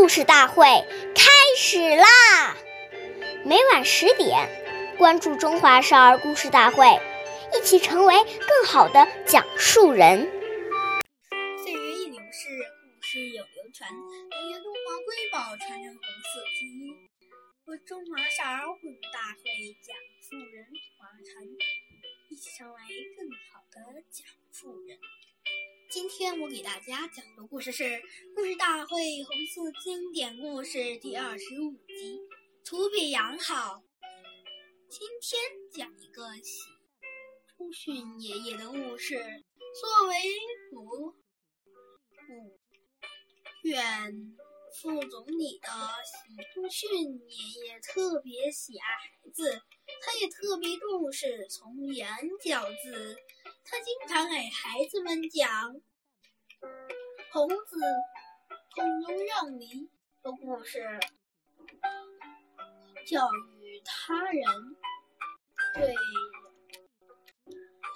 故事大会开始啦！每晚十点，关注《中华少儿故事大会》，一起成为更好的讲述人。岁月易流逝，故事永流传，岁月中华瑰宝传承红色基因。我中华少儿故事大会讲述人华晨，一起成为更好的讲述人。今天我给大家讲的故事是《故事大会》红色经典故事第二十五集《图比羊好》。今天讲一个喜忠训爷爷的故事。作为国务院副总理的喜忠训爷爷特别喜爱孩子，他也特别重视从严教字。他经常给孩子们讲孔子孔融让梨的故事，教育他人，对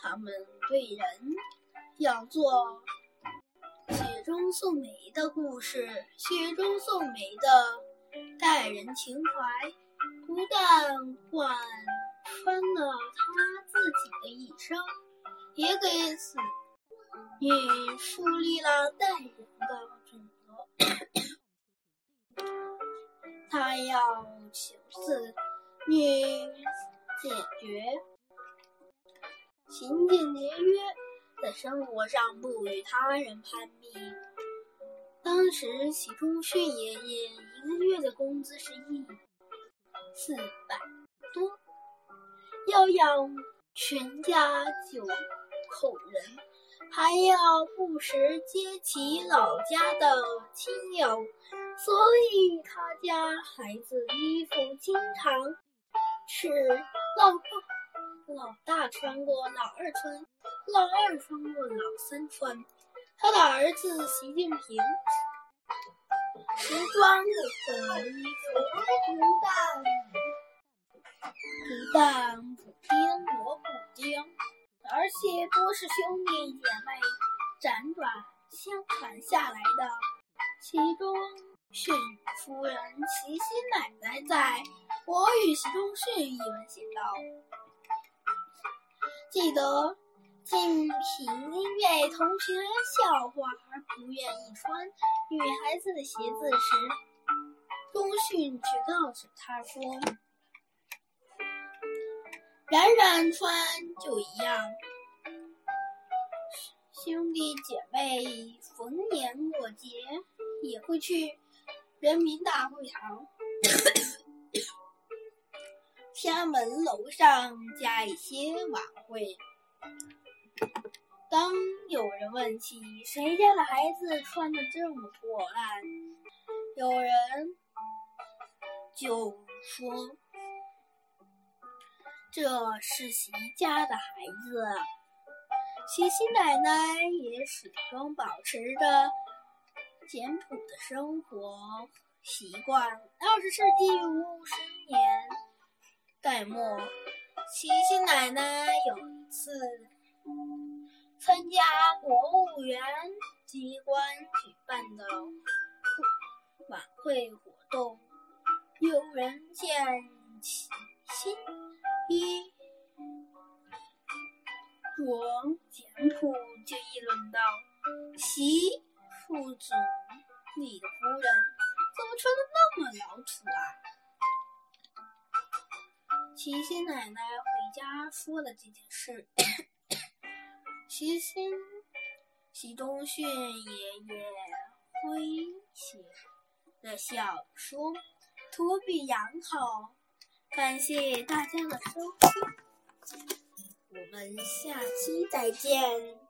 他们对人要做雪中送梅的故事。雪中送梅的待人情怀，不但贯穿了他自己的一生。也给子女树立了待人的准则。他要求子女解决勤俭节约，在生活上不与他人攀比。当时习忠训爷爷一个月的工资是一四百多，要养全家九。还要不时接起老家的亲友，所以他家孩子衣服经常是老大老大穿过老二穿，老二穿过老三穿。他的儿子习近平时装的衣服不但不但补丁锣补丁。而且多是兄弟姐妹辗转相传下来的。其中，训夫人齐心奶奶在《我与习仲训》一文写道：“记得仅凭因为同学笑话而不愿意穿女孩子的鞋子时，中训却告诉他说。”冉冉穿就一样，兄弟姐妹逢年过节也会去人民大会堂天安门楼上加一些晚会。当有人问起谁家的孩子穿的这么破烂，有人就说。这是谁家的孩子，习习奶奶也始终保持着简朴的生活习惯。二十世纪五十年代末，习习奶奶有一次参加国务院机关举办的晚会活动，有人见其心。一着简朴，就议论道：“习副总你的夫人怎么穿的那么老土啊？”齐心奶奶回家说了这件事，齐心习忠训爷爷诙谐的笑说：“图比羊好。”感谢大家的收听，我们下期再见。